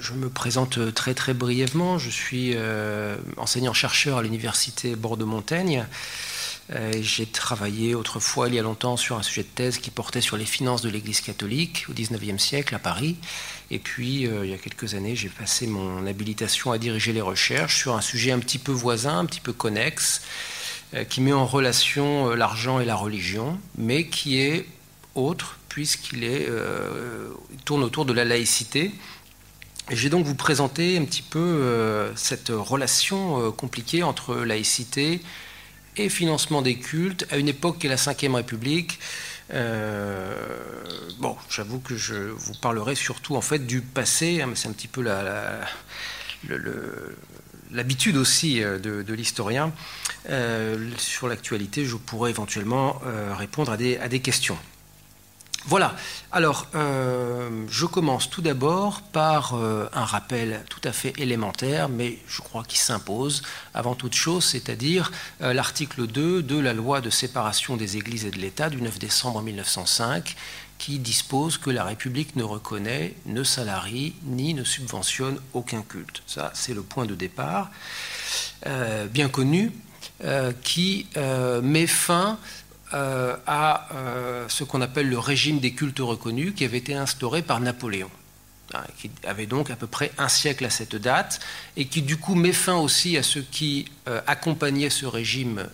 je me présente très très brièvement. Je suis enseignant-chercheur à l'université Bordeaux-Montaigne. J'ai travaillé autrefois, il y a longtemps, sur un sujet de thèse qui portait sur les finances de l'Église catholique au XIXe siècle à Paris. Et puis, il y a quelques années, j'ai passé mon habilitation à diriger les recherches sur un sujet un petit peu voisin, un petit peu connexe, qui met en relation l'argent et la religion, mais qui est autre, puisqu'il euh, tourne autour de la laïcité. Je vais donc vous présenter un petit peu euh, cette relation euh, compliquée entre laïcité et financement des cultes à une époque qui est la Ve République. bon, j'avoue que je vous parlerai surtout en fait du passé, hein, mais c'est un petit peu l'habitude aussi de, l'historien. sur l'actualité, je pourrais éventuellement répondre à des questions. Voilà, alors euh, je commence tout d'abord par euh, un rappel tout à fait élémentaire, mais je crois qu'il s'impose avant toute chose, c'est-à-dire euh, l'article 2 de la loi de séparation des églises et de l'État du 9 décembre 1905, qui dispose que la République ne reconnaît, ne salarie, ni ne subventionne aucun culte. Ça, c'est le point de départ, bien connu, qui met fin euh, à euh, ce qu'on appelle le régime des cultes reconnus qui avait été instauré par Napoléon, hein, qui avait donc à peu près un siècle à cette date, et qui du coup met fin aussi à ce qui euh, accompagnait ce régime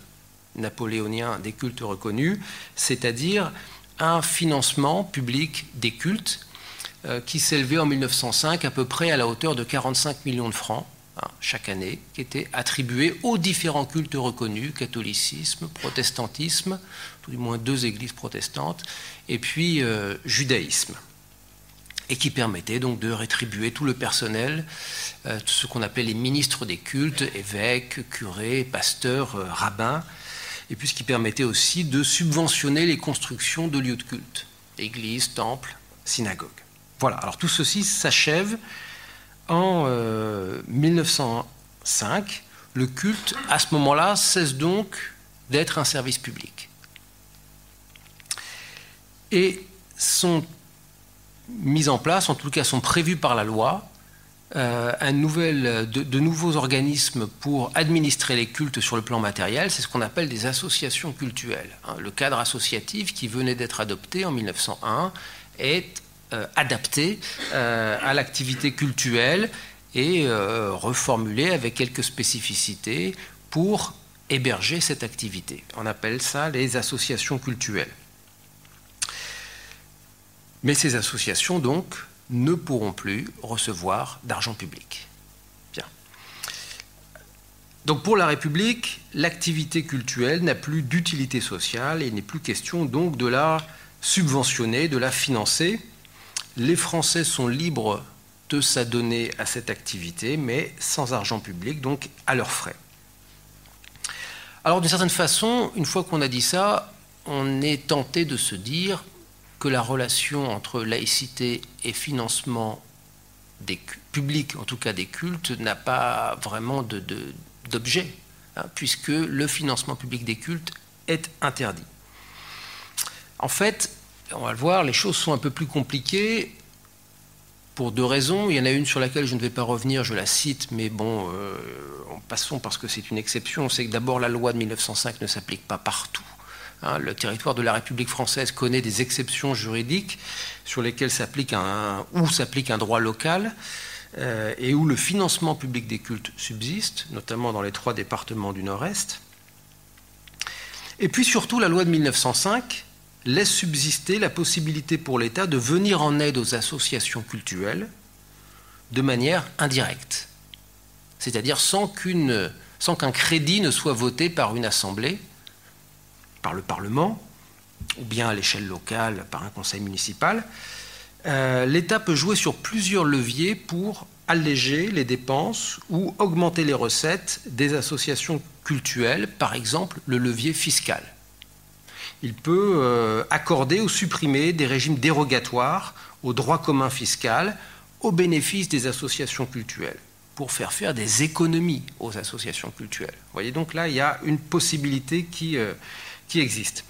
napoléonien des cultes reconnus, c'est-à-dire un financement public des cultes qui s'élevait en 1905 à peu près à la hauteur de 45 millions de francs Hein, chaque année, qui était attribué aux différents cultes reconnus, catholicisme, protestantisme, tout du moins deux églises protestantes, et puis euh, judaïsme, et qui permettait donc de rétribuer tout le personnel, euh, ce qu'on appelait les ministres des cultes, évêques, curés, pasteurs, euh, rabbins, et puis ce qui permettait aussi de subventionner les constructions de lieux de culte, églises, temples, synagogues. Voilà, alors tout ceci s'achève en 1905, euh, le culte, à ce moment-là, cesse donc d'être un service public. Et sont mis en place, en tout cas sont prévus par la loi, euh, un nouvel, de, nouveaux organismes pour administrer les cultes sur le plan matériel, c'est ce qu'on appelle des associations cultuelles. Hein. le cadre associatif qui venait d'être adopté en 1901 est euh, adapté euh, à l'activité cultuelle et euh, reformulé avec quelques spécificités pour héberger cette activité. On appelle ça les associations cultuelles. Mais ces associations, donc, ne pourront plus recevoir d'argent public. Bien. Donc pour la République, l'activité cultuelle n'a plus d'utilité sociale et il n'est plus question donc de la subventionner, de la financer, les Français sont libres de s'adonner à cette activité, mais sans argent public, donc à leurs frais. Alors d'une certaine façon, une fois qu'on a dit ça, on est tenté de se dire que la relation entre laïcité et financement des publics, en tout cas des cultes, n'a pas vraiment d'objet, hein, puisque le financement public des cultes est interdit. En fait, on va le voir, les choses sont un peu plus compliquées pour deux raisons. Il y en a une sur laquelle je ne vais pas revenir, je la cite, mais bon, euh, passons parce que c'est une exception. C'est que d'abord, la loi de 1905 ne s'applique pas partout. Hein. le territoire de la République française connaît des exceptions juridiques sur lesquelles s'applique un, où s'applique un droit local euh, et où le financement public des cultes subsiste, notamment dans les trois départements du Nord-Est. Et puis surtout, la loi de 1905 laisse subsister la possibilité pour l'État de venir en aide aux associations cultuelles de manière indirecte, c'est-à-dire sans qu'un crédit ne soit voté par une assemblée, par le Parlement, ou bien à l'échelle locale par un conseil municipal. Euh, L'État peut jouer sur plusieurs leviers pour alléger les dépenses ou augmenter les recettes des associations cultuelles, par exemple le levier fiscal il peut euh, accorder ou supprimer des régimes dérogatoires au droit commun fiscal au bénéfice des associations culturelles pour faire faire des économies aux associations culturelles. Vous voyez donc là, il y a une possibilité qui, euh, qui existe.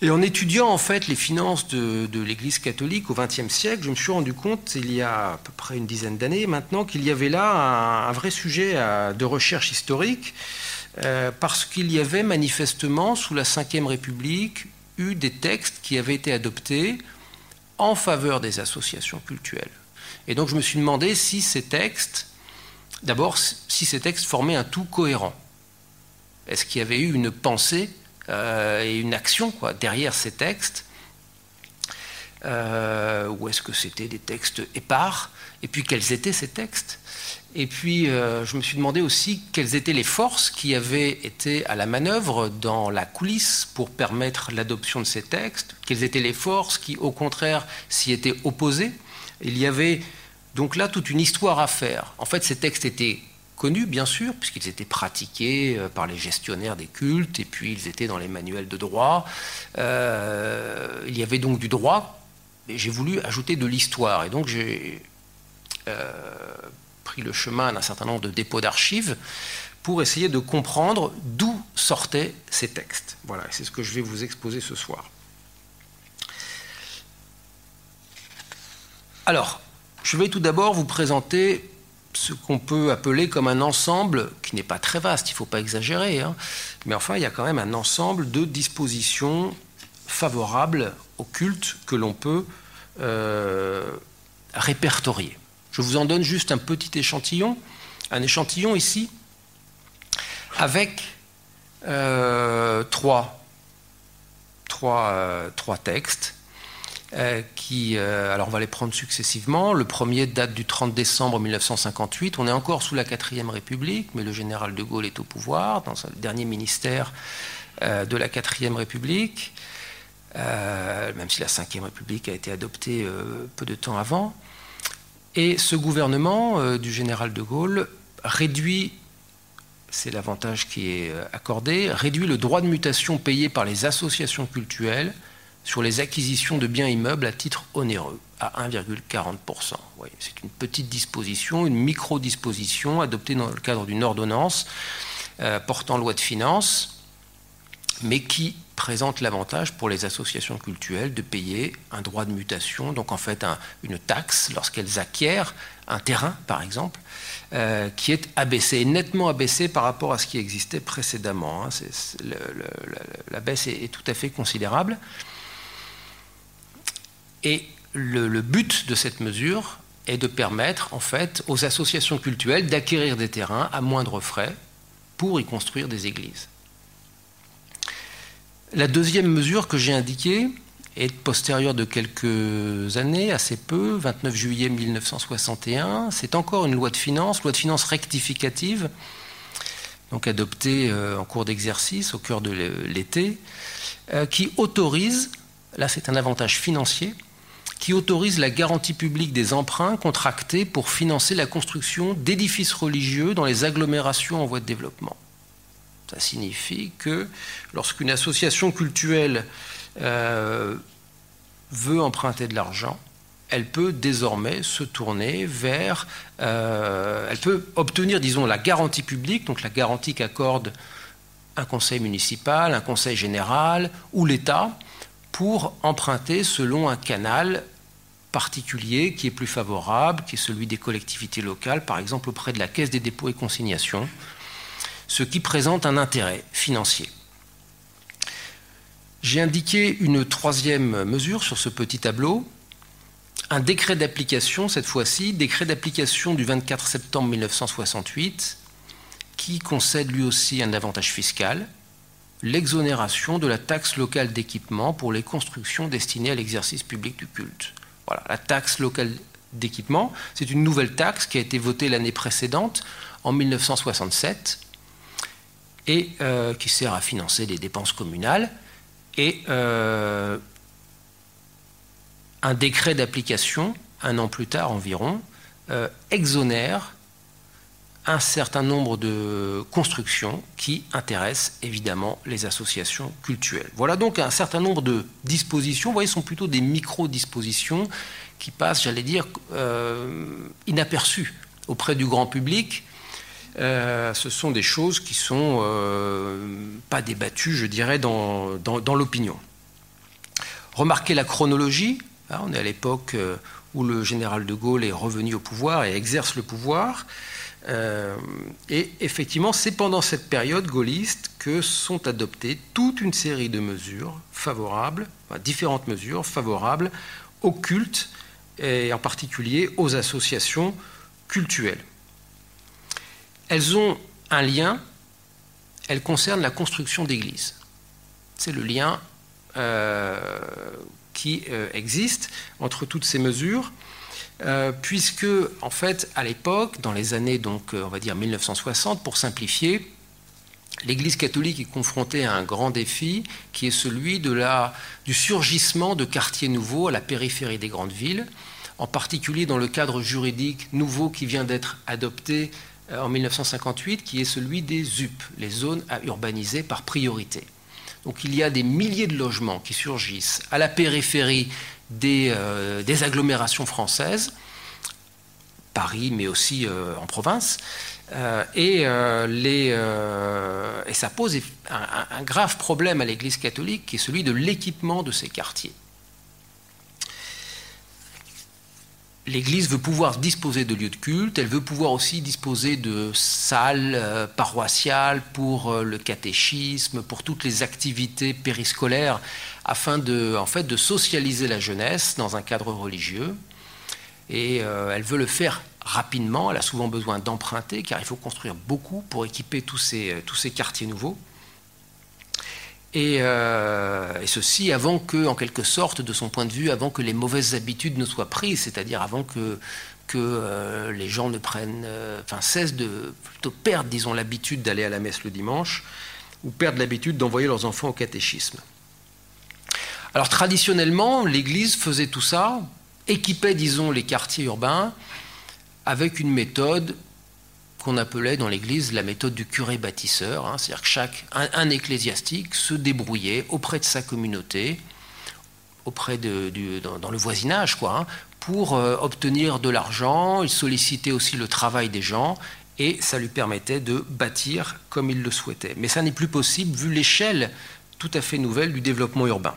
Et en étudiant en fait les finances de, l'Église catholique au XXe siècle, je me suis rendu compte, il y a à peu près une dizaine d'années maintenant, qu'il y avait là un, vrai sujet de recherche historique, euh, parce qu'il y avait manifestement, sous la Ve République, eu des textes qui avaient été adoptés en faveur des associations cultuelles. Et donc je me suis demandé si ces textes, d'abord, si ces textes formaient un tout cohérent. Est-ce qu'il y avait eu une pensée euh, et une action quoi, derrière ces textes euh, Ou est-ce que c'était des textes épars? Et puis quels étaient ces textes? Et puis euh, je me suis demandé aussi quelles étaient les forces qui avaient été à la manœuvre dans la coulisse pour permettre l'adoption de ces textes Quelles étaient les forces qui, au contraire, s'y étaient opposées Il y avait donc là toute une histoire à faire. En fait, ces textes étaient connus, bien sûr, puisqu'ils étaient pratiqués euh, par les gestionnaires des cultes, et puis ils étaient dans les manuels de droit. Euh, il y avait donc du droit, mais j'ai voulu ajouter de l'histoire. Et donc j'ai le chemin d'un certain nombre de dépôts d'archives pour essayer de comprendre d'où sortaient ces textes. Voilà, c'est ce que je vais vous exposer ce soir. Alors, je vais tout d'abord vous présenter ce qu'on peut appeler comme un ensemble, qui n'est pas très vaste, il ne faut pas exagérer, hein, mais enfin il y a quand même un ensemble de dispositions favorables au culte que l'on peut euh, répertorier. Je vous en donne juste un petit échantillon, un échantillon ici, avec euh, euh, trois textes euh, qui, alors on va les prendre successivement. Le premier date du 30 décembre 1958. On est encore sous la 4ème République, mais le général de Gaulle est au pouvoir, dans le dernier ministère de la 4ème République, même si la 5ème République a été adoptée peu de temps avant. Et ce gouvernement du général de Gaulle réduit c'est l'avantage qui est accordé, réduit le droit de mutation payé par les associations culturelles sur les acquisitions de biens immeubles à titre onéreux à 1,40%. c'est une petite disposition, une micro-disposition adoptée dans le cadre d'une ordonnance euh, portant loi de finances, mais qui présente l'avantage pour les associations culturelles de payer un droit de mutation, donc en fait une taxe lorsqu'elles acquièrent un terrain, par exemple, euh, qui est abaissé, nettement abaissé par rapport à ce qui existait précédemment. Hein. la baisse est, tout à fait considérable. Et le, but de cette mesure est de permettre en fait aux associations cultuelles d'acquérir des terrains à moindre frais pour y construire des églises. La deuxième mesure que j'ai indiquée est postérieure de quelques années, assez peu, 29 juillet 1961. C'est encore une loi de finances, loi de finances rectificative, donc adoptée euh, en cours d'exercice au cœur de l'été, euh, qui autorise, là c'est un avantage financier, qui autorise la garantie publique des emprunts contractés pour financer la construction d'édifices religieux dans les agglomérations en voie de développement. Ça signifie que lorsqu'une association culturelle euh, veut emprunter de l'argent, elle peut désormais se tourner vers, euh, elle peut obtenir, disons, la garantie publique, donc la garantie qu'accorde un conseil municipal, un conseil général ou l'État, pour emprunter selon un canal particulier qui est plus favorable, qui est celui des collectivités locales, par exemple auprès de la Caisse des dépôts et consignations, ce qui présente un intérêt financier. J'ai indiqué une troisième mesure sur ce petit tableau, un décret d'application, cette fois-ci, décret d'application du 24 septembre 1968, qui concède lui aussi un avantage fiscal, l'exonération de la taxe locale d'équipement pour les constructions destinées à l'exercice public du culte. Voilà, la taxe locale d'équipement, c'est une nouvelle taxe qui a été votée l'année précédente, en 1967, et euh, qui sert à financer les dépenses communales. Et euh, un décret d'application, un an plus tard environ, euh, exonère un certain nombre de constructions qui intéressent évidemment les associations culturelles. Voilà donc un certain nombre de dispositions, vous voyez, sont plutôt des micro-dispositions qui passent, j'allais dire, inaperçues auprès du grand public. Euh, ce sont des choses qui sont euh, pas débattues, je dirais, dans, l'opinion. Remarquez la chronologie. Hein, on est à l'époque où le général de Gaulle est revenu au pouvoir et exerce le pouvoir. Euh, et effectivement, c'est pendant cette période gaulliste que sont adoptées toute une série de mesures favorables, différentes mesures favorables au culte et en particulier aux associations cultuelles. Elles ont un lien, elles concernent la construction d'églises. C'est le lien euh, qui euh, existe entre toutes ces mesures. Euh, puisque, en fait, à l'époque, dans les années, donc, on va dire 1960, pour simplifier, l'Église catholique est confrontée à un grand défi qui est celui du surgissement de quartiers nouveaux à la périphérie des grandes villes, en particulier dans le cadre juridique nouveau qui vient d'être adopté en 1958, qui est celui des ZUP, les zones à urbaniser par priorité. Donc il y a des milliers de logements qui surgissent à la périphérie euh, des, agglomérations françaises, Paris, mais aussi euh, en province. Euh, et, ça pose un, grave problème à l'Église catholique, qui est celui de l'équipement de ces quartiers. L'Église veut pouvoir disposer de lieux de culte, elle veut pouvoir aussi disposer de salles paroissiales pour le catéchisme, pour toutes les activités périscolaires afin de, en fait, de socialiser la jeunesse dans un cadre religieux. Et euh, elle veut le faire rapidement, elle a souvent besoin d'emprunter, car il faut construire beaucoup pour équiper tous ces quartiers nouveaux. Et, euh, et, ceci avant que, en quelque sorte, de son point de vue, avant que les mauvaises habitudes ne soient prises, c'est-à-dire avant que, euh, les gens ne prennent, enfin cessent de plutôt perdre, disons, l'habitude d'aller à la messe le dimanche, ou perdent l'habitude d'envoyer leurs enfants au catéchisme. Alors traditionnellement, l'Église faisait tout ça, équipait, disons, les quartiers urbains avec une méthode qu'on appelait dans l'Église la méthode du curé bâtisseur, hein. c'est-à-dire que chaque un, ecclésiastique se débrouillait auprès de sa communauté, auprès de, dans, le voisinage, quoi, hein, pour euh, obtenir de l'argent. Il sollicitait aussi le travail des gens et ça lui permettait de bâtir comme il le souhaitait. Mais ça n'est plus possible vu l'échelle tout à fait nouvelle du développement urbain.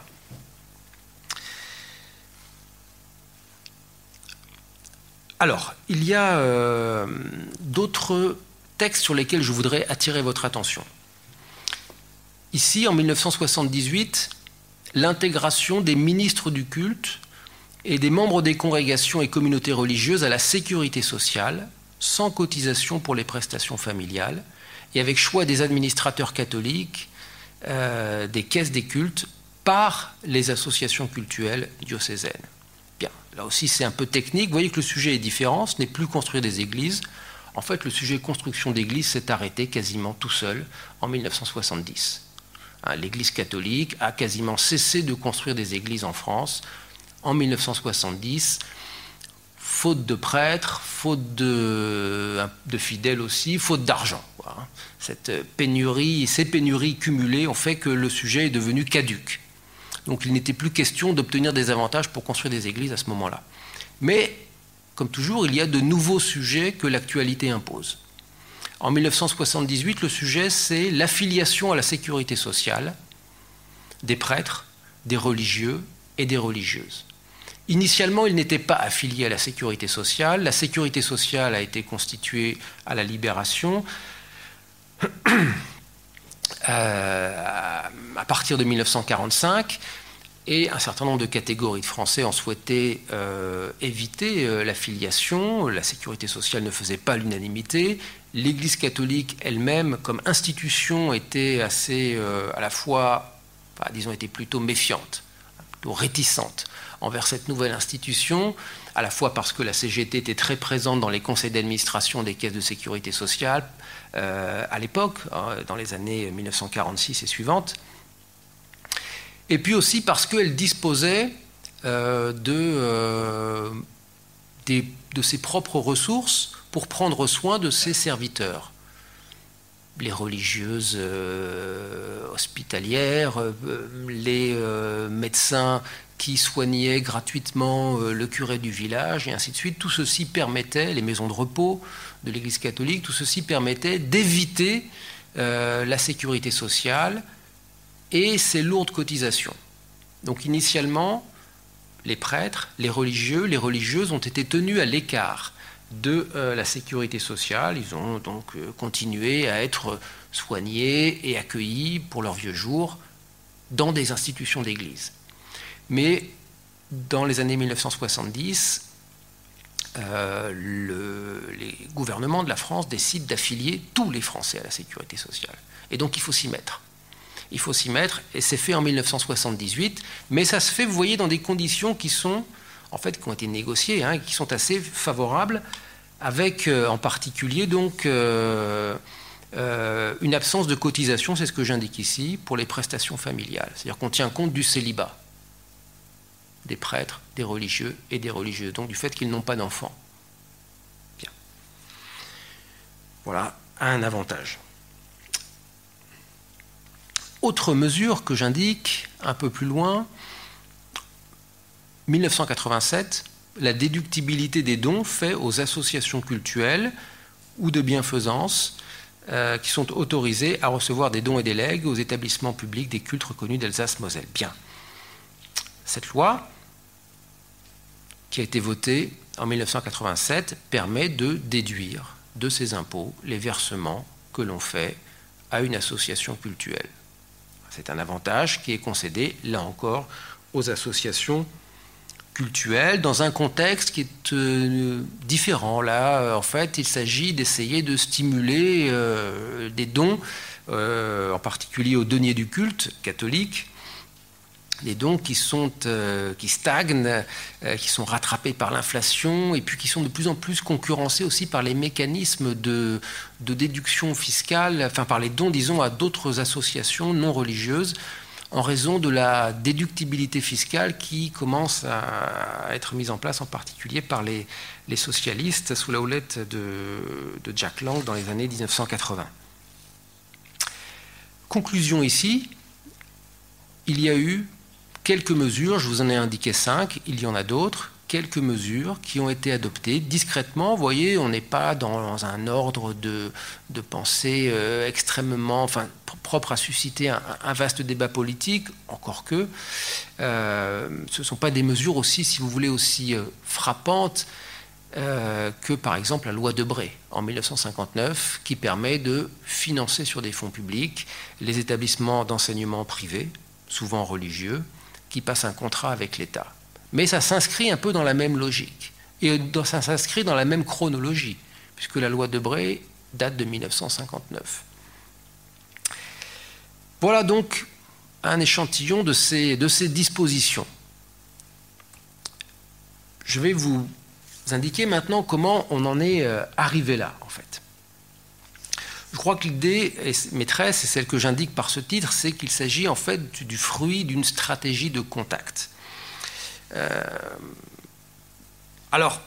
Alors, il y a euh, d'autres textes sur lesquels je voudrais attirer votre attention. Ici, en 1978, l'intégration des ministres du culte et des membres des congrégations et communautés religieuses à la sécurité sociale, sans cotisation pour les prestations familiales, et avec choix des administrateurs catholiques, euh, des caisses des cultes, par les associations cultuelles diocésaines. Là aussi, c'est un peu technique. Vous voyez que le sujet est différent. Ce n'est plus construire des églises. En fait, le sujet construction d'églises s'est arrêté quasiment tout seul en 1970. Hein, L'Église catholique a quasiment cessé de construire des églises en France en 1970, faute de prêtres, faute de, fidèles aussi, faute d'argent. Hein. Cette pénurie, ces pénuries cumulées ont fait que le sujet est devenu caduque. Donc il n'était plus question d'obtenir des avantages pour construire des églises à ce moment-là. Mais, comme toujours, il y a de nouveaux sujets que l'actualité impose. En 1978, le sujet, c'est l'affiliation à la sécurité sociale des prêtres, des religieux et des religieuses. Initialement, ils n'étaient pas affiliés à la sécurité sociale. La sécurité sociale a été constituée à la libération. Euh, à partir de 1945. Et un certain nombre de catégories de Français ont souhaité euh, éviter euh, l'affiliation. La sécurité sociale ne faisait pas l'unanimité. L'Église catholique elle-même, comme institution, était assez, à la fois, disons, était plutôt méfiante, plutôt réticente envers cette nouvelle institution, à la fois parce que la CGT était très présente dans les conseils d'administration des caisses de sécurité sociale, euh, à l'époque, hein, dans les années 1946 et suivantes. Et puis aussi parce qu'elle disposait euh, de, euh, de ses propres ressources pour prendre soin de ses serviteurs. Les religieuses hospitalières, les médecins qui soignaient gratuitement le curé du village, et ainsi de suite. Tout ceci permettait, les maisons de repos, de l'Église catholique, tout ceci permettait d'éviter euh, la sécurité sociale et ses lourdes cotisations. Donc initialement, les prêtres, les religieux, les religieuses ont été tenus à l'écart de euh, la sécurité sociale. Ils ont donc euh, continué à être soignés et accueillis pour leurs vieux jours dans des institutions d'église. Mais dans les années 1970, euh, les gouvernements de la France décident d'affilier tous les Français à la sécurité sociale. Et donc il faut s'y mettre. Il faut s'y mettre, et c'est fait en 1978, mais ça se fait, vous voyez, dans des conditions qui sont, en fait, qui ont été négociées, hein, qui sont assez favorables, avec euh, en particulier donc euh, une absence de cotisation, c'est ce que j'indique ici, pour les prestations familiales. C'est-à-dire qu'on tient compte du célibat des prêtres, des religieux et des religieuses, donc du fait qu'ils n'ont pas d'enfants. Voilà un avantage. Autre mesure que j'indique un peu plus loin, 1987, la déductibilité des dons faits aux associations cultuelles ou de bienfaisance euh, qui sont autorisées à recevoir des dons et des legs aux établissements publics des cultes reconnus d'Alsace-Moselle. Bien. Cette loi, qui a été votée en 1987, permet de déduire de ces impôts les versements que l'on fait à une association cultuelle. C'est un avantage qui est concédé, là encore, aux associations cultuelles dans un contexte qui est euh, différent. Là, euh, en fait, il s'agit d'essayer de stimuler euh, des dons, en particulier aux deniers du culte catholique, des dons qui, euh, stagnent, euh, qui sont rattrapés par l'inflation et puis qui sont de plus en plus concurrencés aussi par les mécanismes de, déduction fiscale, enfin par les dons, disons, à d'autres associations non religieuses en raison de la déductibilité fiscale qui commence à être mise en place en particulier par les, socialistes sous la houlette de, de Jack Lang dans les années 1980. Conclusion ici, il y a eu quelques mesures, je vous en ai indiqué cinq, il y en a d'autres, quelques mesures qui ont été adoptées discrètement. Vous voyez, on n'est pas dans un ordre de, pensée euh, extrêmement, enfin, propre à susciter un, vaste débat politique, encore que euh, ce ne sont pas des mesures aussi, si vous voulez, aussi euh, frappantes que par exemple la loi de Bray en 1959 qui permet de financer sur des fonds publics les établissements d'enseignement privés, souvent religieux, qui passe un contrat avec l'État. Mais ça s'inscrit un peu dans la même logique. Et ça s'inscrit dans la même chronologie, puisque la loi de Bray date de 1959. Voilà donc un échantillon de ces, de ces dispositions. Je vais vous indiquer maintenant comment on en est euh, arrivé là, en fait. Je crois que l'idée maîtresse, et celle que j'indique par ce titre, c'est qu'il s'agit en fait du fruit d'une stratégie de contact. Euh, alors,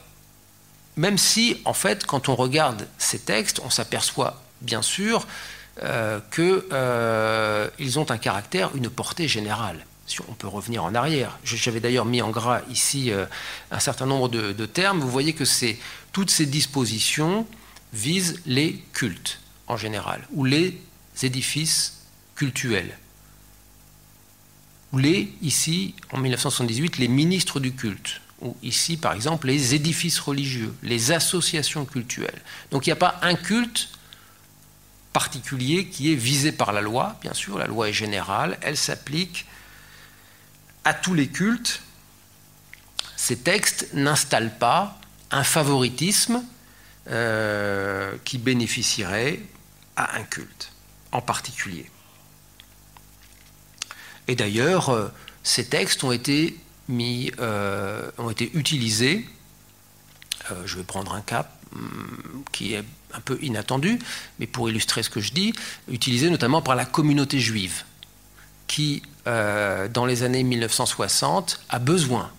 même si, en fait, quand on regarde ces textes, on s'aperçoit bien sûr euh, qu'ils euh, ont un caractère, une portée générale. Si on peut revenir en arrière. J'avais d'ailleurs mis en gras ici un certain nombre de, de, termes. Vous voyez que toutes ces dispositions visent les cultes en général, ou les édifices cultuels, ou les, ici, en 1978, les ministres du culte, ou ici, par exemple, les édifices religieux, les associations cultuelles. Donc il n'y a pas un culte particulier qui est visé par la loi, bien sûr, la loi est générale, elle s'applique à tous les cultes. Ces textes n'installent pas un favoritisme euh, qui bénéficierait à un culte en particulier. Et d'ailleurs, euh, ces textes ont été, mis, euh, ont été utilisés, je vais prendre un cas hum, qui est un peu inattendu, mais pour illustrer ce que je dis, utilisés notamment par la communauté juive, qui, dans les années 1960, a besoin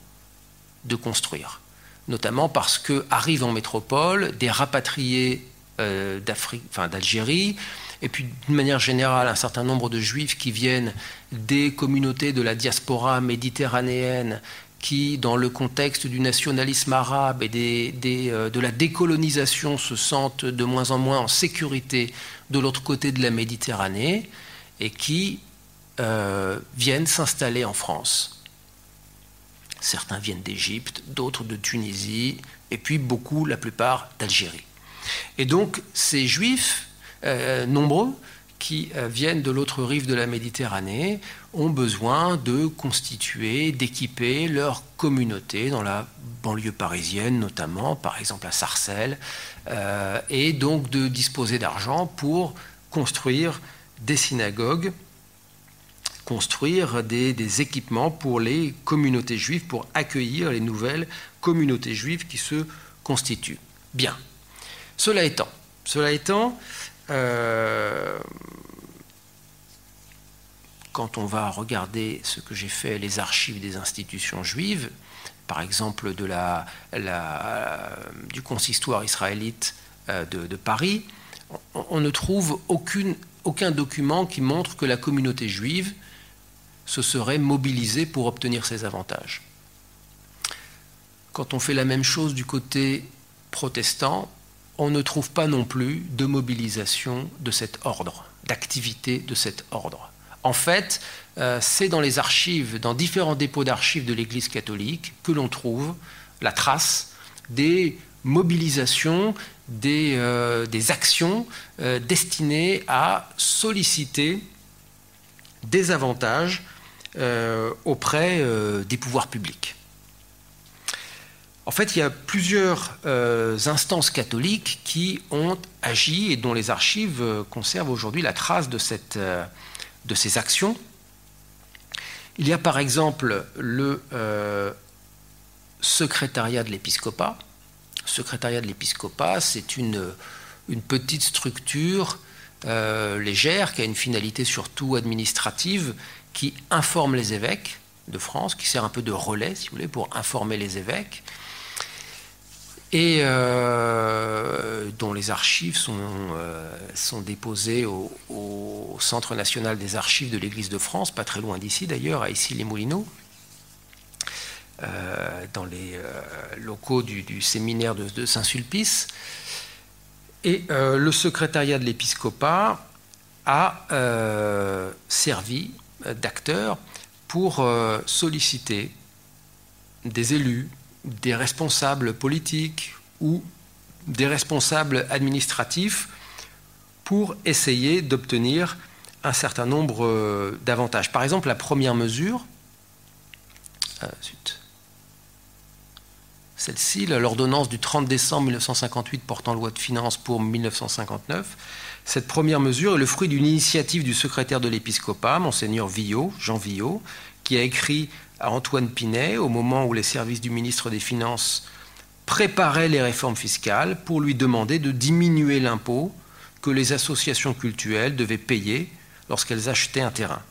de construire, notamment parce que arrivent en métropole des rapatriés euh, d'Algérie, et puis d'une manière générale un certain nombre de juifs qui viennent des communautés de la diaspora méditerranéenne qui, dans le contexte du nationalisme arabe et euh, de la décolonisation, se sentent de moins en moins en sécurité de l'autre côté de la Méditerranée et qui euh, viennent s'installer en France Certains viennent d'Égypte, d'autres de Tunisie, et puis beaucoup, la plupart, d'Algérie. Et donc ces juifs, euh, nombreux, qui euh, viennent de l'autre rive de la Méditerranée, ont besoin de constituer, d'équiper leur communauté dans la banlieue parisienne notamment, par exemple à Sarcelles, euh, et donc de disposer d'argent pour construire des synagogues, construire des, équipements pour les communautés juives, pour accueillir les nouvelles communautés juives qui se constituent. Bien. Cela étant, euh, quand on va regarder ce que j'ai fait, les archives des institutions juives, par exemple du consistoire israélite euh, de, Paris, on, ne trouve aucun document qui montre que la communauté juive se serait mobilisée pour obtenir ces avantages. Quand on fait la même chose du côté protestant, on ne trouve pas non plus de mobilisation de cet ordre, d'activité de cet ordre. En fait, euh, c'est dans les archives, dans différents dépôts d'archives de l'Église catholique, que l'on trouve la trace des mobilisations, des, euh, actions euh, destinées à solliciter des avantages auprès des pouvoirs publics. En fait, il y a plusieurs euh, instances catholiques qui ont agi et dont les archives euh, conservent aujourd'hui la trace de, euh, ces actions. Il y a par exemple le secrétariat de l'épiscopat. Secrétariat de l'épiscopat, c'est une, petite structure légère qui a une finalité surtout administrative qui informe les évêques de France, qui sert un peu de relais, si vous voulez, pour informer les évêques et euh, dont les archives sont, euh, déposées au, Centre national des archives de l'Église de France, pas très loin d'ici d'ailleurs, à Issy-les-Moulineaux, euh, dans les locaux du, séminaire de, Saint-Sulpice. Et le secrétariat de l'épiscopat a servi d'acteur pour solliciter des élus, des responsables politiques ou des responsables administratifs pour essayer d'obtenir un certain nombre euh, d'avantages. Par exemple, la première mesure, euh, celle-ci, l'ordonnance du 30 décembre 1958 portant loi de finances pour 1959, cette première mesure est le fruit d'une initiative du secrétaire de l'épiscopat, monseigneur Villot, Jean Villot, qui a écrit à Antoine Pinet au moment où les services du ministre des Finances préparaient les réformes fiscales pour lui demander de diminuer l'impôt que les associations cultuelles devaient payer lorsqu'elles achetaient un terrain.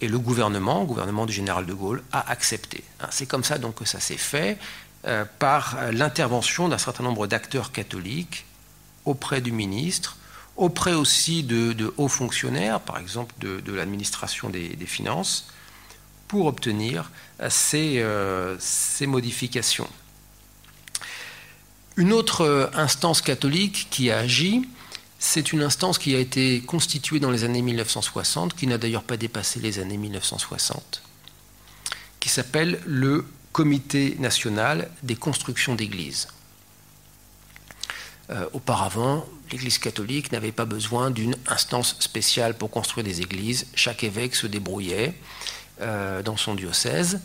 Et le gouvernement, le gouvernement du général de Gaulle, a accepté. Hein, c'est comme ça donc que ça s'est fait, euh, par l'intervention d'un certain nombre d'acteurs catholiques auprès du ministre, auprès aussi de, hauts fonctionnaires, par exemple de, l'administration des Finances, pour obtenir euh, euh, ces, modifications. Une autre euh, instance catholique qui a agi, c'est une instance qui a été constituée dans les années 1960, qui n'a d'ailleurs pas dépassé les années 1960, qui s'appelle le Comité national des constructions d'églises. Auparavant, l'Église catholique n'avait pas besoin d'une instance spéciale pour construire des églises. Chaque évêque se débrouillait. Euh, dans son diocèse.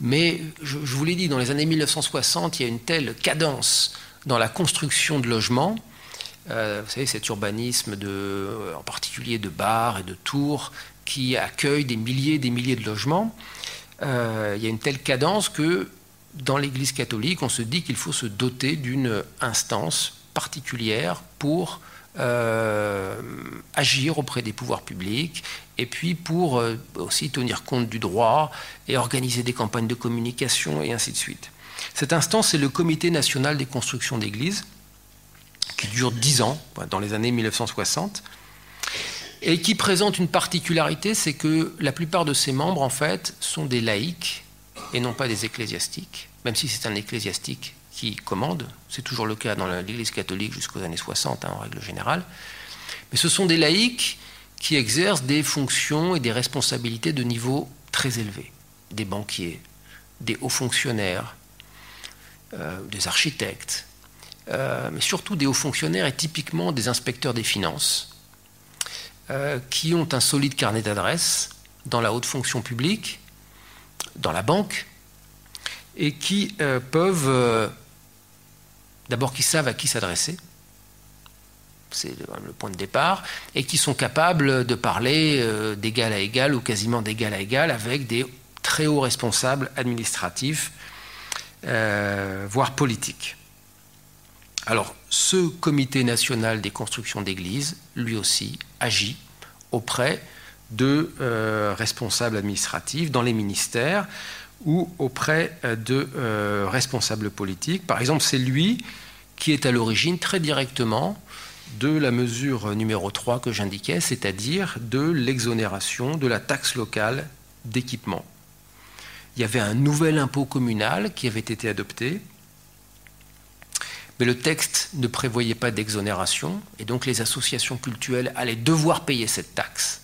Mais je, vous l'ai dit, dans les années 1960, il y a une telle cadence dans la construction de logements. Euh, vous savez, cet urbanisme, euh, en particulier de bars et de tours, qui accueille des milliers et des milliers de logements. il y a une telle cadence que dans l'Église catholique, on se dit qu'il faut se doter d'une instance particulière pour agir auprès des pouvoirs publics et puis pour euh, aussi tenir compte du droit et organiser des campagnes de communication et ainsi de suite. Cette instance, c'est le Comité national des constructions d'églises, qui dure dix ans, dans les années 1960, et qui présente une particularité, c'est que la plupart de ses membres, en fait, sont des laïcs et non pas des ecclésiastiques, même si c'est un ecclésiastique qui commande, c'est toujours le cas dans l'Église catholique jusqu'aux années 60, hein, en règle générale, mais ce sont des laïcs qui exercent des fonctions et des responsabilités de niveau très élevé. Des banquiers, des hauts fonctionnaires, des architectes, mais surtout des hauts fonctionnaires et typiquement des inspecteurs des finances, qui ont un solide carnet d'adresses dans la haute fonction publique, dans la banque, et qui peuvent, d'abord qui savent à qui s'adresser, c'est le point de départ, et qui sont capables de parler euh, d'égal à égal ou quasiment d'égal à égal avec des très hauts responsables administratifs, euh, voire politiques. Alors, ce comité national des constructions d'églises, lui aussi, agit auprès de euh, responsables administratifs dans les ministères ou auprès de responsables politiques. Par exemple, c'est lui qui est à l'origine très directement de la mesure numéro 3 que j'indiquais, c'est-à-dire de l'exonération de la taxe locale d'équipement. Il y avait un nouvel impôt communal qui avait été adopté, mais le texte ne prévoyait pas d'exonération, et donc les associations culturelles allaient devoir payer cette taxe.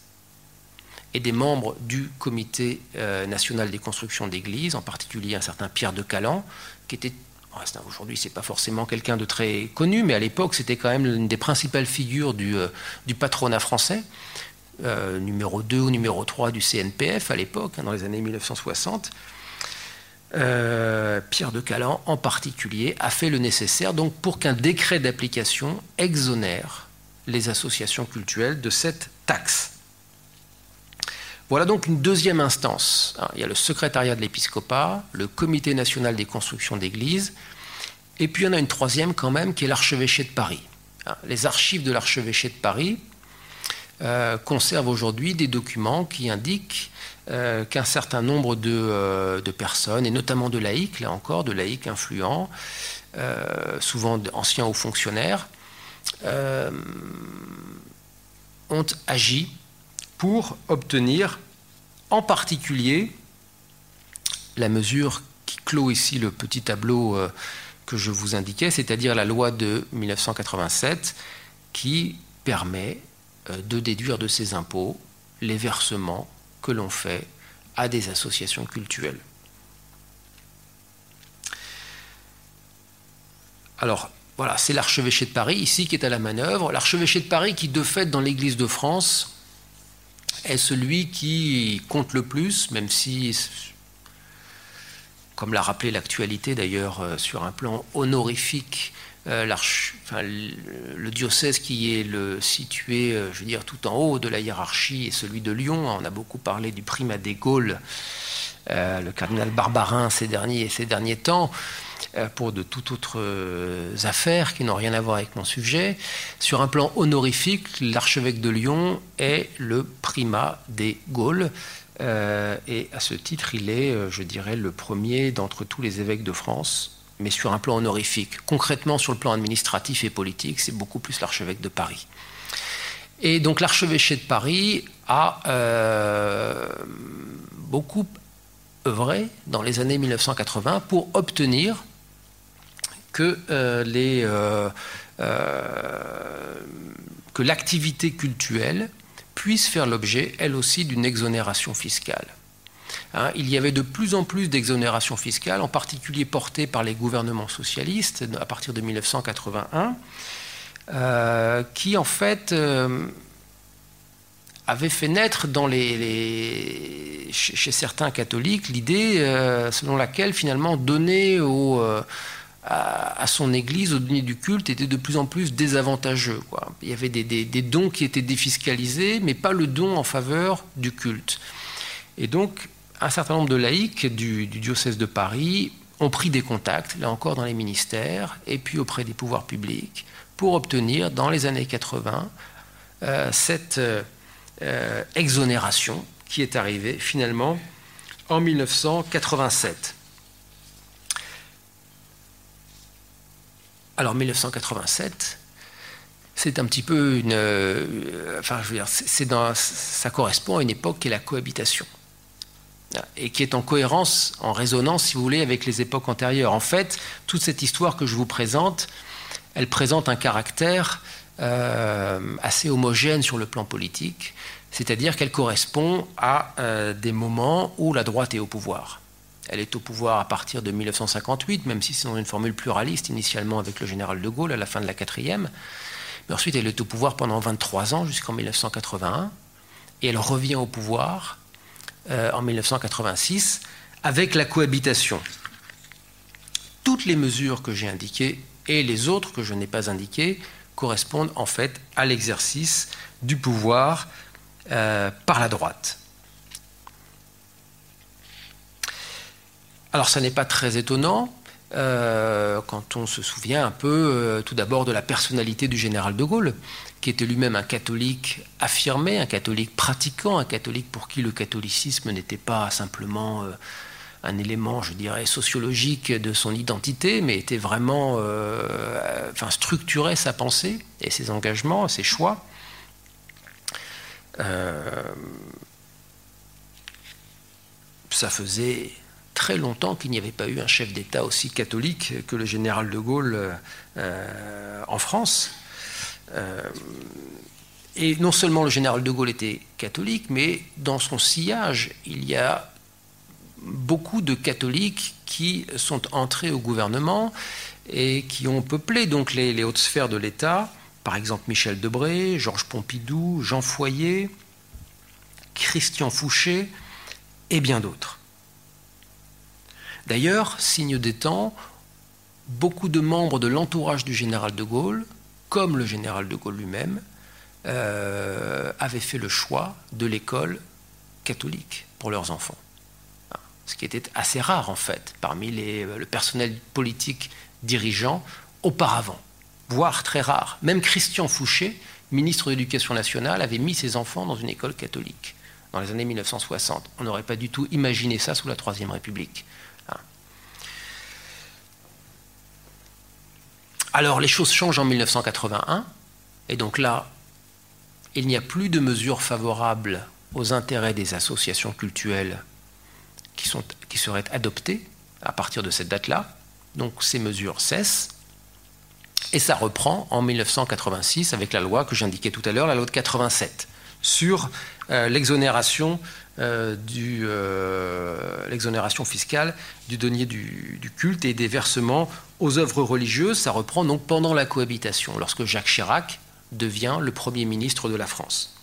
Et des membres du comité euh, national des constructions d'églises, en particulier un certain Pierre de Calan, qui était Aujourd'hui, c'est pas forcément quelqu'un de très connu, mais à l'époque, c'était quand même l'une des principales figures du, euh, patronat français, euh, numéro 2 ou numéro 3 du CNPF à l'époque, hein, dans les années 1960. Euh, Pierre de Calan, en particulier, a fait le nécessaire donc pour qu'un décret d'application exonère les associations cultuelles de cette taxe. Voilà donc une deuxième instance. Il y a le secrétariat de l'épiscopat, le comité national des constructions d'églises, et puis il y en a une troisième quand même qui est l'archevêché de Paris. Hein, les archives de l'archevêché de Paris euh, conservent aujourd'hui des documents qui indiquent euh, qu'un certain nombre euh, de, personnes, et notamment de laïcs, là encore, de laïcs influents, souvent anciens hauts fonctionnaires, ont agi pour obtenir en particulier la mesure qui clôt ici le petit tableau euh, que je vous indiquais, c'est-à-dire la loi de 1987 qui permet euh, de déduire de ces impôts les versements que l'on fait à des associations culturelles. Alors, voilà, c'est l'archevêché de Paris ici qui est à la manœuvre. L'archevêché de Paris qui, de fait, dans l'Église de France, est celui qui compte le plus, même si, comme l'a rappelé l'actualité d'ailleurs euh, sur un plan honorifique, euh, le diocèse qui est le, situé, euh, je veux dire, tout en haut de la hiérarchie est celui de Lyon. On a beaucoup parlé du primat des Gaules, le cardinal Barbarin ces derniers, ces derniers temps. Euh, pour de toutes autres euh, affaires qui n'ont rien à voir avec mon sujet. Sur un plan honorifique, l'archevêque de Lyon est le primat des Gaules. Euh, et à ce titre, il est, je dirais, le premier d'entre tous les évêques de France, mais sur un plan honorifique. Concrètement, sur le plan administratif et politique, c'est beaucoup plus l'archevêque de Paris. Et donc l'archevêché de Paris a beaucoup œuvré dans les années 1980 pour obtenir que, euh, euh, euh, que l'activité cultuelle puisse faire l'objet, elle aussi, d'une exonération fiscale. Hein, il y avait de plus en plus d'exonérations fiscales, en particulier portées par les gouvernements socialistes à partir de 1981, qui en fait avaient fait naître chez, certains catholiques l'idée selon laquelle finalement donner aux à, son église, au denier du culte, était de plus en plus désavantageux. Il y avait des, dons qui étaient défiscalisés, mais pas le don en faveur du culte. Et donc, un certain nombre de laïcs du, diocèse de Paris ont pris des contacts, là encore dans les ministères, et puis auprès des pouvoirs publics, pour obtenir, dans les années 80, euh, cette euh, exonération qui est arrivée finalement en 1987. Alors 1987, c'est un petit peu une. Euh, enfin, je veux dire, c'est dans, ça correspond à une époque qui est la cohabitation. Et qui est en cohérence, en résonance, si vous voulez, avec les époques antérieures. En fait, toute cette histoire que je vous présente, elle présente un caractère euh, assez homogène sur le plan politique, c'est-à-dire qu'elle correspond à euh, des moments où la droite est au pouvoir. Elle est au pouvoir à partir de 1958, même si c'est dans une formule pluraliste, initialement avec le général de Gaulle à la fin de la quatrième. Mais ensuite, elle est au pouvoir pendant 23 ans, jusqu'en 1981. Et elle revient au pouvoir euh, en 1986 avec la cohabitation. Toutes les mesures que j'ai indiquées et les autres que je n'ai pas indiquées correspondent en fait à l'exercice du pouvoir euh, par la droite. Alors ça n'est pas très étonnant euh, quand on se souvient un peu euh, tout d'abord de la personnalité du général de Gaulle, qui était lui-même un catholique affirmé, un catholique pratiquant, un catholique pour qui le catholicisme n'était pas simplement un élément, je dirais, sociologique de son identité, mais était vraiment, euh, enfin, structurait sa pensée et ses engagements, ses choix. Euh, ça faisait très longtemps qu'il n'y avait pas eu un chef d'État aussi catholique que le général de Gaulle euh, en France. et non seulement le général de Gaulle était catholique, mais dans son sillage, il y a beaucoup de catholiques qui sont entrés au gouvernement et qui ont peuplé donc les, hautes sphères de l'État, par exemple Michel Debré, Georges Pompidou, Jean Foyer, Christian Fouché et bien d'autres. D'ailleurs, signe des temps, beaucoup de membres de l'entourage du général de Gaulle, comme le général de Gaulle lui-même, euh, avaient fait le choix de l'école catholique pour leurs enfants ce qui était assez rare en fait parmi les, le personnel politique dirigeant auparavant, voire très rare. Même Christian Fouché, ministre de l'Éducation nationale, avait mis ses enfants dans une école catholique dans les années 1960. On n'aurait pas du tout imaginé ça sous la Troisième République. Hein. Alors les choses changent en 1981, et donc là, il n'y a plus de mesures favorables aux intérêts des associations culturelles qui, seraient adoptées à partir de cette date-là. Donc ces mesures cessent. Et ça reprend en 1986 avec la loi que j'indiquais tout à l'heure, la loi de 87, sur euh, l'exonération euh, euh, l'exonération fiscale du denier du, culte et des versements aux œuvres religieuses. Ça reprend donc pendant la cohabitation, lorsque Jacques Chirac devient le Premier ministre de la France.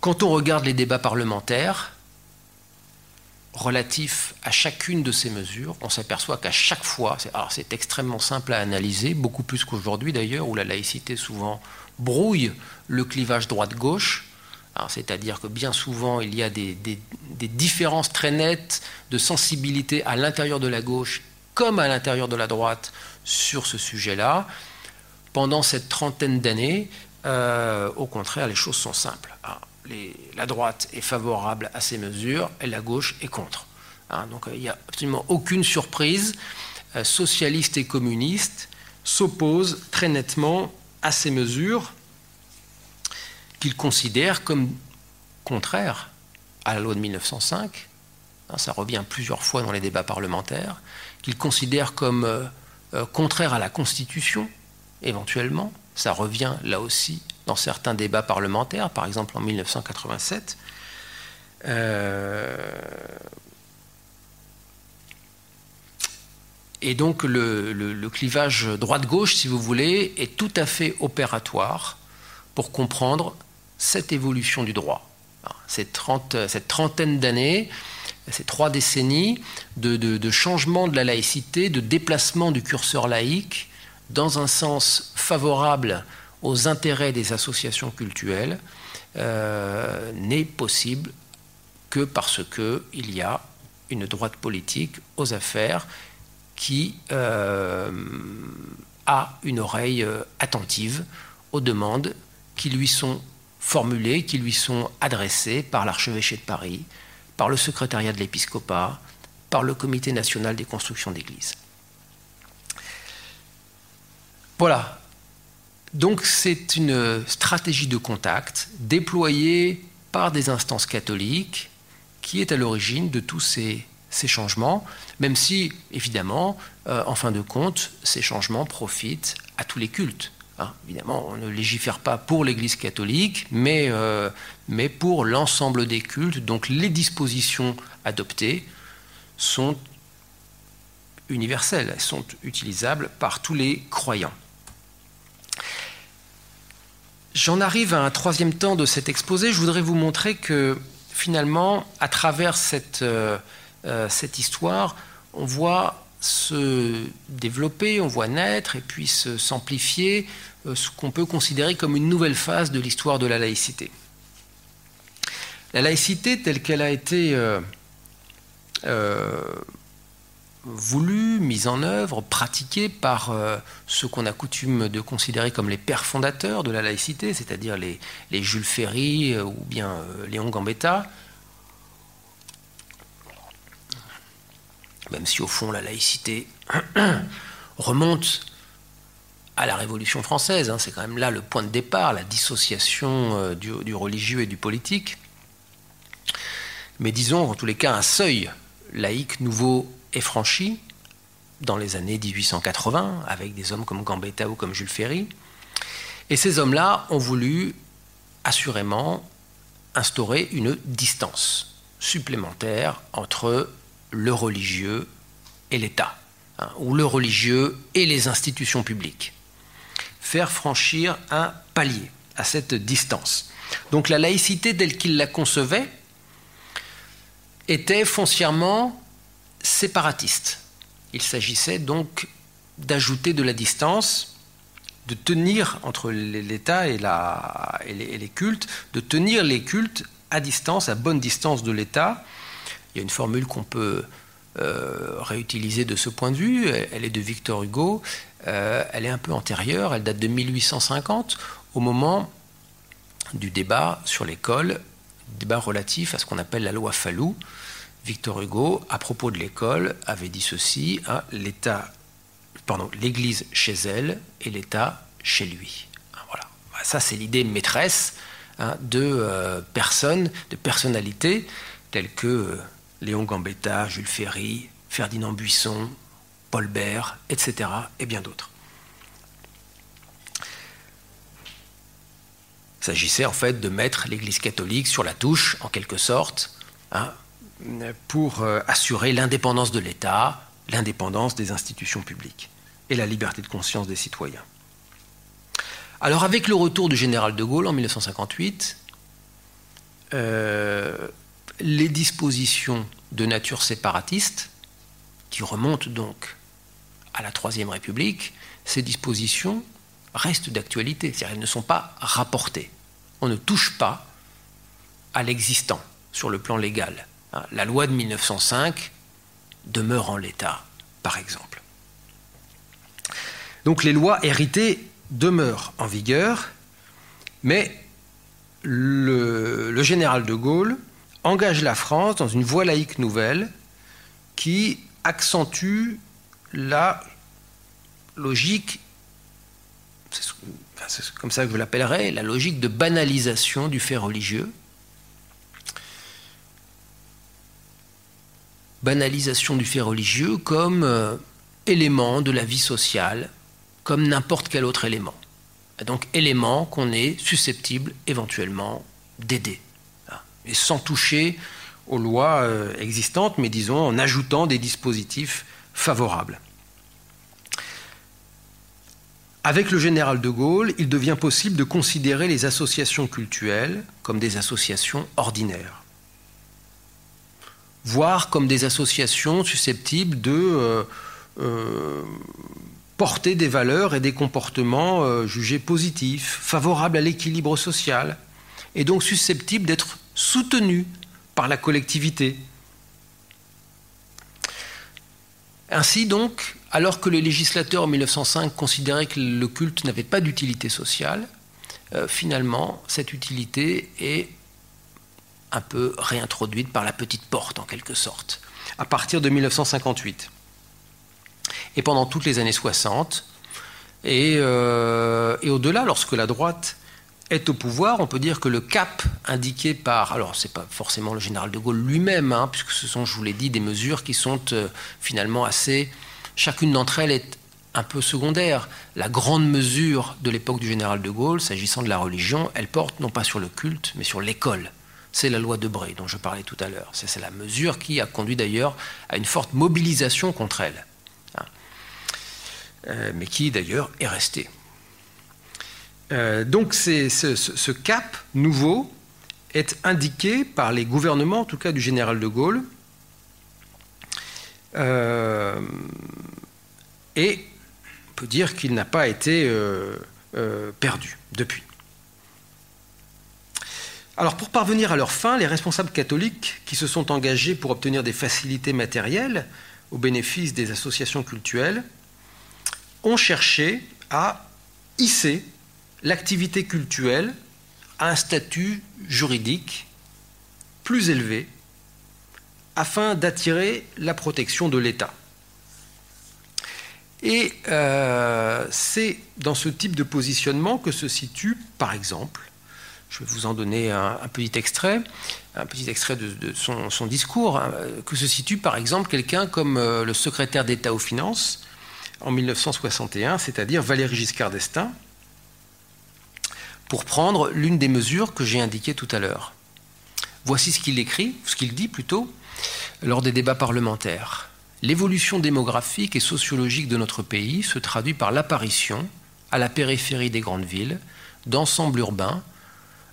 Quand on regarde les débats parlementaires relatifs à chacune de ces mesures, on s'aperçoit qu'à chaque fois, c'est extrêmement simple à analyser, beaucoup plus qu'aujourd'hui d'ailleurs, où la laïcité souvent brouille le clivage droite-gauche, c'est-à-dire que bien souvent il y a des, différences très nettes de sensibilité à l'intérieur de la gauche comme à l'intérieur de la droite sur ce sujet-là. Pendant cette trentaine d'années, euh, au contraire, les choses sont simples la droite est favorable à ces mesures et la gauche est contre. Hein, donc il n'y a absolument aucune surprise. Euh, socialistes et communistes s'opposent très nettement à ces mesures qu'ils considèrent comme contraires à la loi de 1905. Hein, ça revient plusieurs fois dans les débats parlementaires. Qu'ils considèrent comme euh, euh, contraires à la Constitution, éventuellement. Ça revient là aussi dans certains débats parlementaires, par exemple en 1987. Euh, et donc le, clivage droite-gauche, si vous voulez, est tout à fait opératoire pour comprendre cette évolution du droit. Cette, trentaine d'années, ces trois décennies de, changement de la laïcité, de déplacement du curseur laïque dans un sens favorable aux intérêts des associations culturelles euh, n'est possible que parce qu'il y a une droite politique aux affaires qui euh, a une oreille euh, attentive aux demandes qui lui sont formulées, qui lui sont adressées par l'archevêché de Paris, par le secrétariat de l'épiscopat, par le comité national des constructions d'églises. Voilà, donc c'est une stratégie de contact déployée par des instances catholiques qui est à l'origine de tous ces, changements, même si, évidemment, euh, en fin de compte, ces changements profitent à tous les cultes. Hein, évidemment, on ne légifère pas pour l'Église catholique, mais, euh, mais pour l'ensemble des cultes. Donc les dispositions adoptées sont universelles, elles sont utilisables par tous les croyants. J'en arrive à un troisième temps de cet exposé. Je voudrais vous montrer que finalement, à travers cette, euh, euh, cette histoire, on voit se développer, on voit naître et puis s'amplifier euh, ce qu'on peut considérer comme une nouvelle phase de l'histoire de la laïcité. La laïcité telle qu'elle a été voulu, mise en œuvre, pratiquée par euh, ceux qu'on a coutume de considérer comme les pères fondateurs de la laïcité, c'est-à-dire les, Jules Ferry euh, ou bien euh, Léon Gambetta. Même si au fond la laïcité remonte à la Révolution française, hein, c'est quand même là le point de départ, la dissociation du religieux et du politique. Mais disons en tous les cas un seuil laïque nouveau est franchi dans les années 1880 avec des hommes comme Gambetta ou comme Jules Ferry. Et ces hommes-là ont voulu assurément instaurer une distance supplémentaire entre le religieux et l'État, hein, ou le religieux et les institutions publiques. Faire franchir un palier à cette distance. Donc la laïcité telle qu'il la concevait était foncièrement séparatiste. Il s'agissait donc d'ajouter de la distance, de tenir entre l'État et, les, cultes, de tenir les cultes à distance, à bonne distance de l'État. Il y a une formule qu'on peut euh, réutiliser de ce point de vue, elle, est de Victor Hugo, euh, elle est un peu antérieure, elle date de 1850, au moment du débat sur l'école, débat relatif à ce qu'on appelle la loi Fallou, Victor Hugo, à propos de l'école, avait dit ceci hein, l'État, pardon, l'Église chez elle et l'État chez lui. Hein, voilà. Ça, c'est l'idée maîtresse hein, de euh, personnes, de personnalités telles que euh, Léon Gambetta, Jules Ferry, Ferdinand Buisson, Paul Bert, etc., et bien d'autres. Il s'agissait en fait de mettre l'Église catholique sur la touche, en quelque sorte, pour euh, assurer l'indépendance de l'État, l'indépendance des institutions publiques et la liberté de conscience des citoyens. Alors avec le retour du général de Gaulle en 1958, euh, les dispositions de nature séparatiste, qui remontent donc à la Troisième République, ces dispositions restent d'actualité, c'est-à-dire elles ne sont pas rapportées. On ne touche pas à l'existant sur le plan légal. Hein, la loi de 1905 demeure en l'état, par exemple. Donc les lois héritées demeurent en vigueur, mais le, général de Gaulle engage la France dans une voie laïque nouvelle qui accentue la logique, c'est comme ça que je l'appellerais, la logique de banalisation du fait religieux, banalisation du fait religieux comme euh, élément de la vie sociale, comme n'importe quel autre élément. donc élément qu'on est susceptible éventuellement d'aider, et sans toucher aux lois euh, existantes, mais disons en ajoutant des dispositifs favorables. Avec le général de Gaulle, il devient possible de considérer les associations cultuelles comme des associations ordinaires voire comme des associations susceptibles de euh, euh, porter des valeurs et des comportements jugés positifs, favorables à l'équilibre social, et donc susceptibles d'être soutenus par la collectivité. Ainsi donc, alors que le législateur en 1905 considérait que le culte n'avait pas d'utilité sociale, finalement, cette utilité est un peu réintroduite par la petite porte en quelque sorte, à partir de 1958. Et pendant toutes les années 60, euh, et, au-delà, lorsque la droite est au pouvoir, on peut dire que le cap indiqué par, alors c'est pas forcément le général de Gaulle lui-même, hein, puisque ce sont, je vous l'ai dit, des mesures qui sont euh, finalement assez, chacune d'entre elles est un peu secondaire. La grande mesure de l'époque du général de Gaulle, s'agissant de la religion, elle porte non pas sur le culte, mais sur l'école. C'est la loi de Bray dont je parlais tout à l'heure. C'est la mesure qui a conduit d'ailleurs à une forte mobilisation contre elle, hein. euh, mais qui d'ailleurs est restée. Euh, donc ce, cap nouveau est indiqué par les gouvernements, en tout cas du général de Gaulle, euh, et on peut dire qu'il n'a pas été euh, perdu depuis. Alors pour parvenir à leur fin, les responsables catholiques qui se sont engagés pour obtenir des facilités matérielles au bénéfice des associations cultuelles ont cherché à hisser l'activité cultuelle a un statut juridique plus élevé afin d'attirer la protection de l'État. Et euh, c'est dans ce type de positionnement que se situe, par exemple, je vais vous en donner un, petit extrait, un petit extrait de, son, discours, hein, que se situe par exemple quelqu'un comme euh, le secrétaire d'État aux Finances en 1961, c'est-à-dire Valéry Giscard d'Estaing, pour prendre l'une des mesures que j'ai indiquées tout à l'heure. Voici ce qu'il écrit, ce qu'il dit plutôt, lors des débats parlementaires. L'évolution démographique et sociologique de notre pays se traduit par l'apparition, à la périphérie des grandes villes, d'ensembles urbains,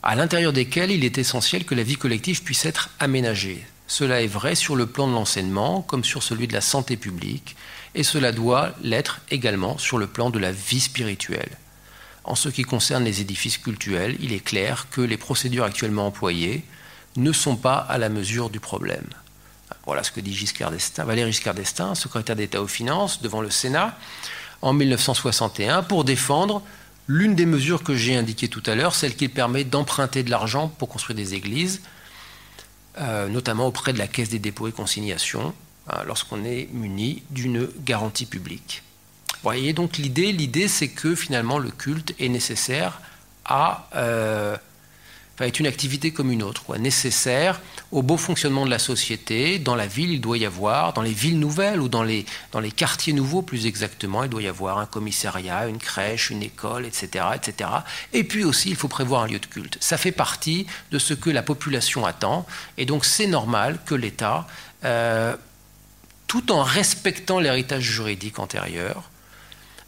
à l'intérieur desquels il est essentiel que la vie collective puisse être aménagée. Cela est vrai sur le plan de l'enseignement comme sur celui de la santé publique, et cela doit l'être également sur le plan de la vie spirituelle. En ce qui concerne les édifices cultuels, il est clair que les procédures actuellement employées ne sont pas à la mesure du problème. Voilà ce que dit Giscard d'Estaing, Valéry Giscard d'Estaing, secrétaire d'État aux Finances, devant le Sénat en 1961, pour défendre l'une des mesures que j'ai indiquées tout à l'heure, celle qui permet d'emprunter de l'argent pour construire des églises, euh, notamment auprès de la Caisse des dépôts et consignations, hein, lorsqu'on est muni d'une garantie publique voyez donc l'idée, l'idée c'est que finalement le culte est nécessaire à, euh, est une activité comme une autre, nécessaire au beau fonctionnement de la société. Dans la ville, il doit y avoir, dans les villes nouvelles ou dans les, dans les quartiers nouveaux plus exactement, il doit y avoir un commissariat, une crèche, une école, etc., etc. Et puis aussi, il faut prévoir un lieu de culte. Ça fait partie de ce que la population attend, et donc c'est normal que l'État, euh, tout en respectant l'héritage juridique antérieur,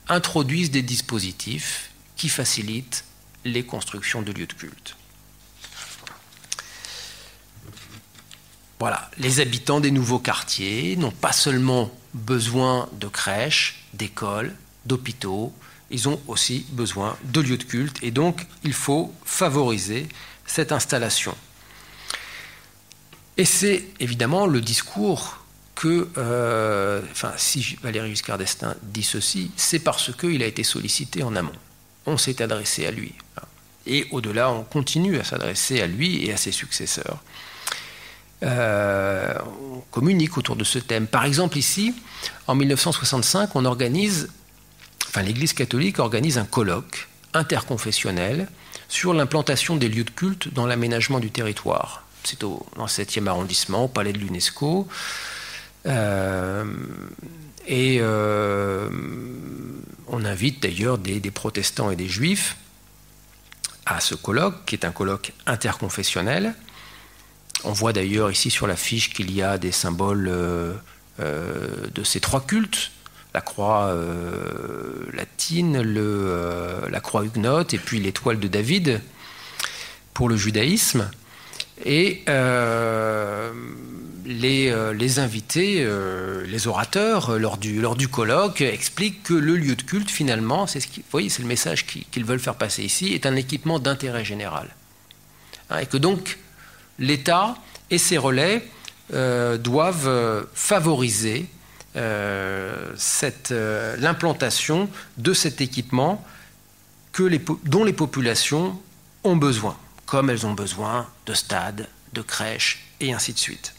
introduisent des dispositifs qui facilitent les constructions de lieux de culte. Voilà, les habitants des nouveaux quartiers n'ont pas seulement besoin de crèches, d'écoles, d'hôpitaux, ils ont aussi besoin de lieux de culte et donc il faut favoriser cette installation. Et c'est évidemment le discours que, euh, enfin, si Valéry Giscard d'Estaing dit ceci, c'est parce qu'il a été sollicité en amont. On s'est adressé à lui. Et au-delà, on continue à s'adresser à lui et à ses successeurs. Euh, on communique autour de ce thème. Par exemple, ici, en 1965, on organise, enfin, l'Église catholique organise un colloque interconfessionnel sur l'implantation des lieux de culte dans l'aménagement du territoire. C'est dans le 7e arrondissement, au palais de l'UNESCO. Euh, et euh, on invite d'ailleurs des, protestants et des juifs à ce colloque, qui est un colloque interconfessionnel. On voit d'ailleurs ici sur l'affiche qu'il y a des symboles euh, de ces trois cultes, la croix latine, la croix huguenote et puis l'étoile de David pour le judaïsme. Et euh, les, invités, euh, les orateurs, euh, lors du, lors du colloque, expliquent que le lieu de culte, finalement, c'est ce voyez, c'est le message qu'ils veulent faire passer ici, est un équipement d'intérêt général. Hein, et que donc l'État et ses relais doivent favoriser l'implantation de cet équipement que dont les populations ont besoin, comme elles ont besoin de stades, de crèches, et ainsi de suite.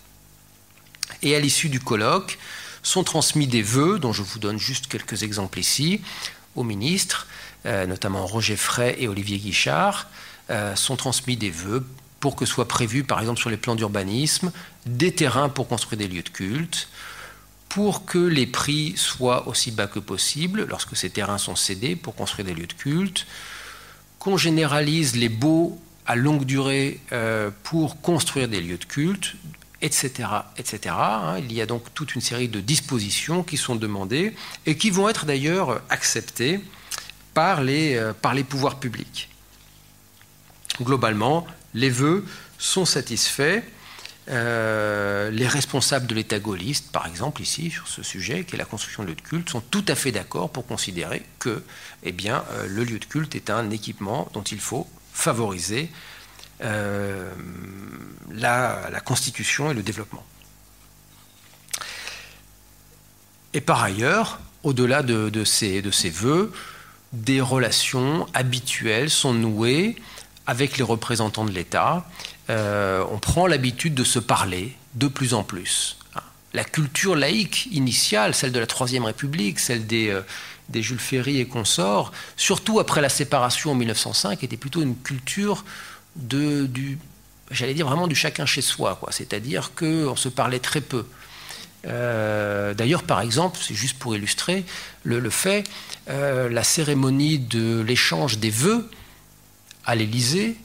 Et à l'issue du colloque, sont transmis des vœux, dont je vous donne juste quelques exemples ici, aux ministres, euh, notamment Roger Frey et Olivier Guichard, euh, sont transmis des vœux pour que soient prévus, par exemple sur les plans d'urbanisme, des terrains pour construire des lieux de culte, pour que les prix soient aussi bas que possible lorsque ces terrains sont cédés pour construire des lieux de culte, qu'on généralise les baux à longue durée euh, pour construire des lieux de culte, etc. Hein. Il y a donc toute une série de dispositions qui sont demandées et qui vont être d'ailleurs acceptées par les, euh, pouvoirs publics. Globalement, les vœux sont satisfaits. Euh, les responsables de l'État gaulliste, par exemple, ici, sur ce sujet, qui est la construction de lieux de culte, sont tout à fait d'accord pour considérer que eh bien, le lieu de culte est un équipement dont il faut favoriser euh, la, constitution et le développement. Et par ailleurs, au-delà de, ces, de ces vœux, des relations habituelles sont nouées avec les représentants de l'État. Euh, on prend l'habitude de se parler de plus en plus. La culture laïque initiale, celle de la Troisième République, celle des, euh, des Jules Ferry et consorts, surtout après la séparation en 1905, était plutôt une culture de, du, j'allais dire vraiment du chacun chez soi, quoi. C'est-à-dire qu'on se parlait très peu. Euh, d'ailleurs, par exemple, c'est juste pour illustrer le, fait, euh, la cérémonie de l'échange des vœux à l'Élysée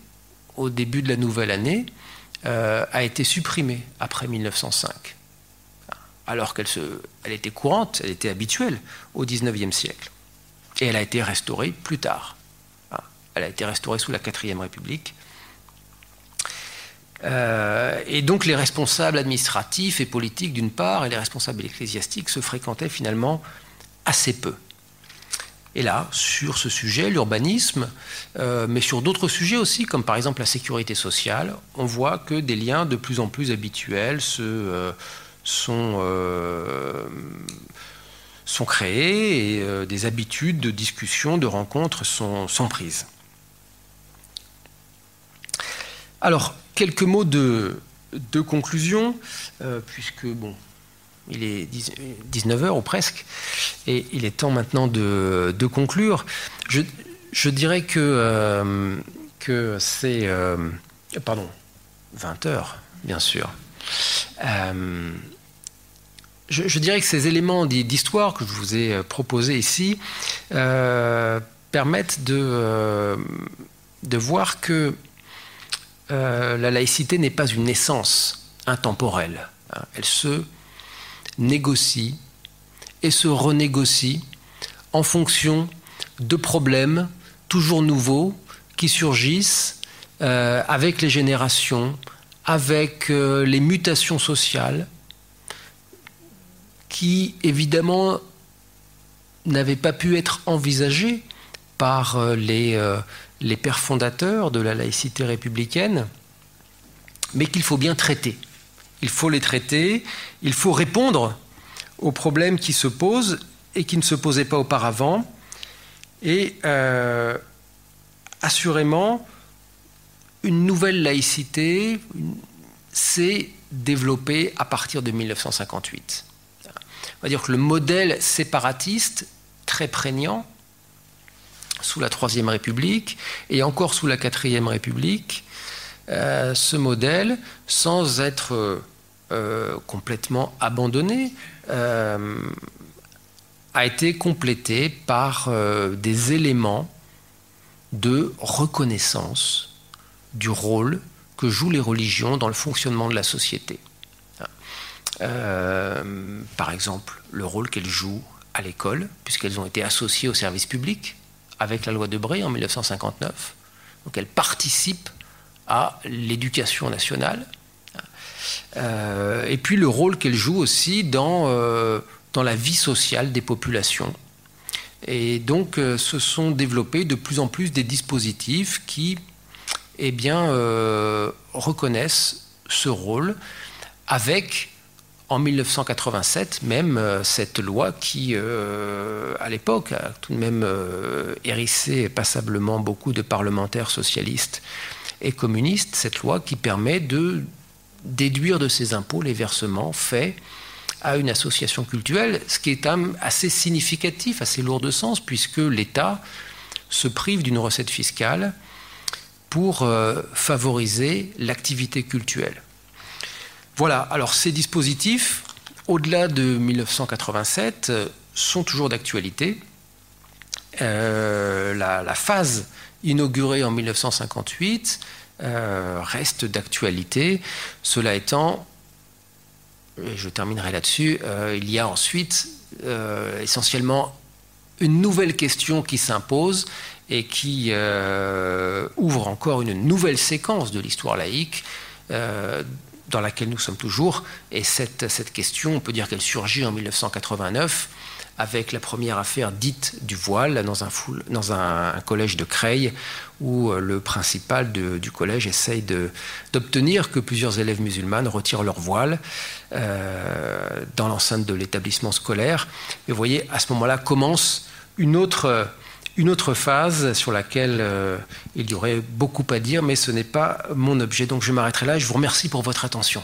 au début de la nouvelle année euh, a été supprimée après 1905 alors qu'elle elle était courante, elle était habituelle au XIXe siècle. Et elle a été restaurée plus tard. Ah, elle a été restaurée sous la quatrième République. Euh, et donc les responsables administratifs et politiques d'une part, et les responsables ecclésiastiques se fréquentaient finalement assez peu. Et là, sur ce sujet, l'urbanisme, euh, mais sur d'autres sujets aussi, comme par exemple la sécurité sociale, on voit que des liens de plus en plus habituels se, euh, sont, sont créées et des habitudes de discussion, de rencontres sont, sont prises. Alors, quelques mots de, conclusion, euh, puisque, bon, il est 19h ou presque, et il est temps maintenant de, conclure. Je, je, dirais que, que c'est... pardon, 20h, bien sûr je, dirais que ces éléments d'histoire que je vous ai euh, proposés ici euh, permettent de, euh, de, voir que la laïcité n'est pas une essence intemporelle. Hein. Elle se négocie et se renégocie en fonction de problèmes toujours nouveaux qui surgissent avec les générations, avec les mutations sociales, qui évidemment n'avait pas pu être envisagé par euh, les, euh, les pères fondateurs de la laïcité républicaine, mais qu'il faut bien traiter. Il faut les traiter, il faut répondre aux problèmes qui se posent et qui ne se posaient pas auparavant. Et euh, assurément, une nouvelle laïcité s'est développée à partir de 1958. On va dire que le modèle séparatiste, très prégnant, sous la Troisième République et encore sous la Quatrième République, euh, ce modèle, sans être euh, complètement abandonné, euh, a été complété par des éléments de reconnaissance du rôle que jouent les religions dans le fonctionnement de la société. Euh, par exemple, le rôle qu'elles jouent à l'école, puisqu'elles ont été associées au service public avec la loi de Bray en 1959. Donc elles participent à l'éducation nationale. Euh, et puis le rôle qu'elles jouent aussi dans, euh, dans la vie sociale des populations. Et donc se sont développés de plus en plus des dispositifs qui eh bien, reconnaissent ce rôle avec en 1987, même euh, cette loi qui, euh, à l'époque, a tout de même euh, hérissé passablement beaucoup de parlementaires socialistes et communistes, cette loi qui permet de déduire de ses impôts les versements faits à une association culturelle, ce qui est assez significatif, assez lourd de sens, puisque l'État se prive d'une recette fiscale pour favoriser l'activité culturelle. Voilà, alors ces dispositifs au-delà de 1987, sont toujours d'actualité. la, phase inaugurée en 1958 reste d'actualité. Cela étant, et je terminerai là-dessus, il y a ensuite essentiellement une nouvelle question qui s'impose et qui euh, ouvre encore une nouvelle séquence de l'histoire laïque euh, dans laquelle nous sommes toujours. Et cette, question, on peut dire qu'elle surgit en 1989 avec la première affaire dite du voile dans un, collège de Creil, où euh, le principal du collège essaye d'obtenir que plusieurs élèves musulmanes retirent leur voile dans l'enceinte de l'établissement scolaire. Et vous voyez, à ce moment-là commence une autre, une autre phase sur laquelle euh, il y aurait beaucoup à dire, mais ce n'est pas mon objet. Donc je m'arrêterai là et je vous remercie pour votre attention.